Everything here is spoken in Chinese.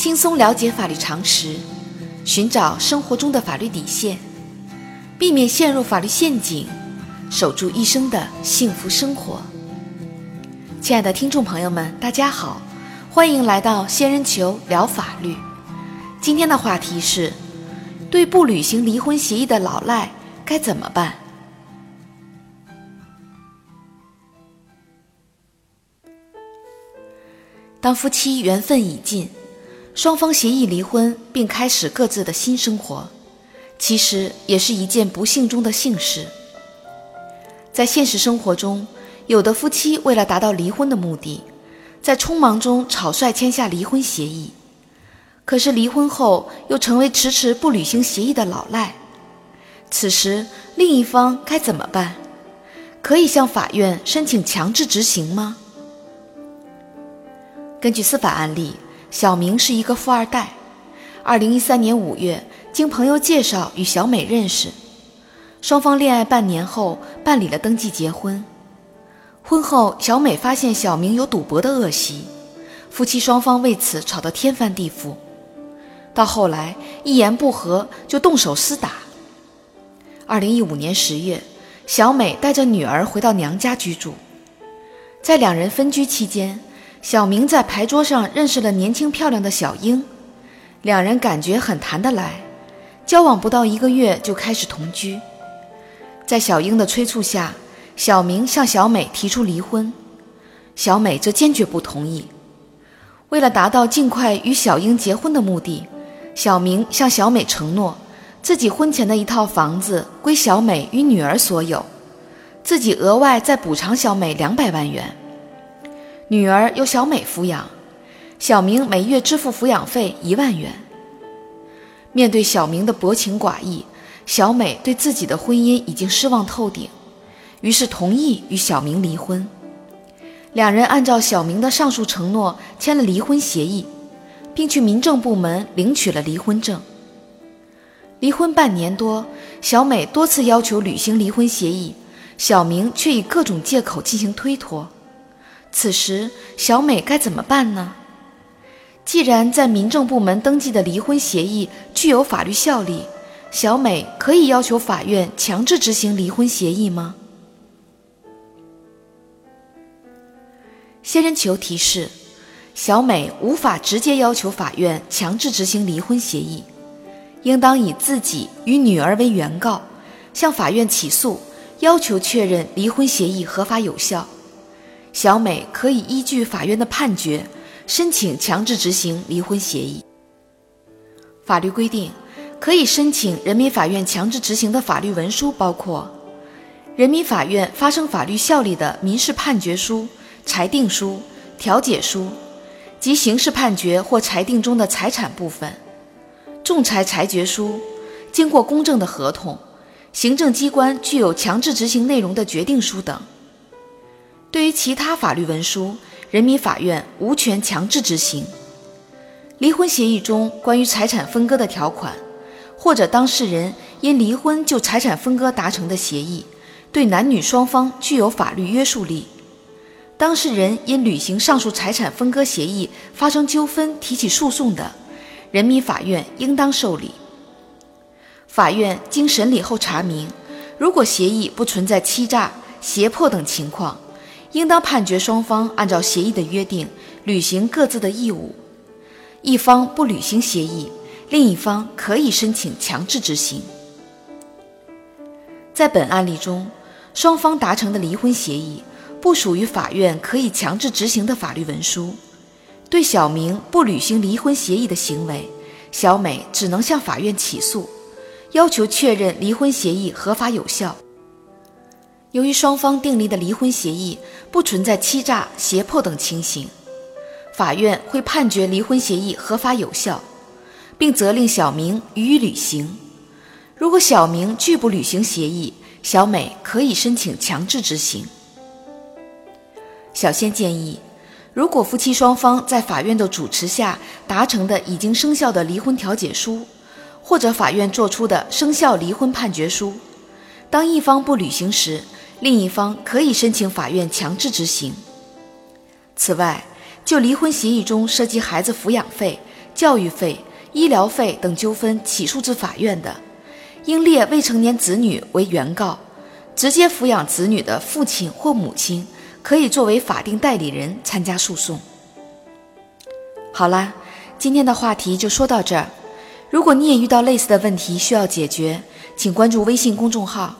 轻松了解法律常识，寻找生活中的法律底线，避免陷入法律陷阱，守住一生的幸福生活。亲爱的听众朋友们，大家好，欢迎来到仙人球聊法律。今天的话题是：对不履行离婚协议的老赖该怎么办？当夫妻缘分已尽，双方协议离婚并开始各自的新生活，其实也是一件不幸中的幸事。在现实生活中，有的夫妻为了达到离婚的目的，在匆忙中草率签下离婚协议，可是离婚后又成为迟迟不履行协议的老赖。此时，另一方该怎么办？可以向法院申请强制执行吗？根据司法案例，小明是一个富二代。二零一三年五月，经朋友介绍与小美认识，双方恋爱半年后办理了登记结婚。婚后，小美发现小明有赌博的恶习，夫妻双方为此吵得天翻地覆。到后来，一言不合就动手厮打。二零一五年十月，小美带着女儿回到娘家居住，在两人分居期间。小明在牌桌上认识了年轻漂亮的小英，两人感觉很谈得来，交往不到一个月就开始同居。在小英的催促下，小明向小美提出离婚，小美则坚决不同意。为了达到尽快与小英结婚的目的，小明向小美承诺，自己婚前的一套房子归小美与女儿所有，自己额外再补偿小美两百万元。女儿由小美抚养，小明每月支付抚养费一万元。面对小明的薄情寡义，小美对自己的婚姻已经失望透顶，于是同意与小明离婚。两人按照小明的上述承诺签了离婚协议，并去民政部门领取了离婚证。离婚半年多，小美多次要求履行离婚协议，小明却以各种借口进行推脱。此时，小美该怎么办呢？既然在民政部门登记的离婚协议具有法律效力，小美可以要求法院强制执行离婚协议吗？仙人球提示：小美无法直接要求法院强制执行离婚协议，应当以自己与女儿为原告，向法院起诉，要求确认离婚协议合法有效。小美可以依据法院的判决，申请强制执行离婚协议。法律规定，可以申请人民法院强制执行的法律文书包括：人民法院发生法律效力的民事判决书、裁定书、调解书及刑事判决或裁定中的财产部分、仲裁裁决书、经过公证的合同、行政机关具有强制执行内容的决定书等。其他法律文书，人民法院无权强制执行。离婚协议中关于财产分割的条款，或者当事人因离婚就财产分割达成的协议，对男女双方具有法律约束力。当事人因履行上述财产分割协议发生纠纷提起诉讼的，人民法院应当受理。法院经审理后查明，如果协议不存在欺诈、胁迫等情况。应当判决双方按照协议的约定履行各自的义务，一方不履行协议，另一方可以申请强制执行。在本案例中，双方达成的离婚协议不属于法院可以强制执行的法律文书。对小明不履行离婚协议的行为，小美只能向法院起诉，要求确认离婚协议合法有效。由于双方订立的离婚协议不存在欺诈、胁迫等情形，法院会判决离婚协议合法有效，并责令小明予以履行。如果小明拒不履行协议，小美可以申请强制执行。小仙建议，如果夫妻双方在法院的主持下达成的已经生效的离婚调解书，或者法院作出的生效离婚判决书，当一方不履行时，另一方可以申请法院强制执行。此外，就离婚协议中涉及孩子抚养费、教育费、医疗费等纠纷起诉至法院的，应列未成年子女为原告。直接抚养子女的父亲或母亲可以作为法定代理人参加诉讼。好啦，今天的话题就说到这儿。如果你也遇到类似的问题需要解决，请关注微信公众号“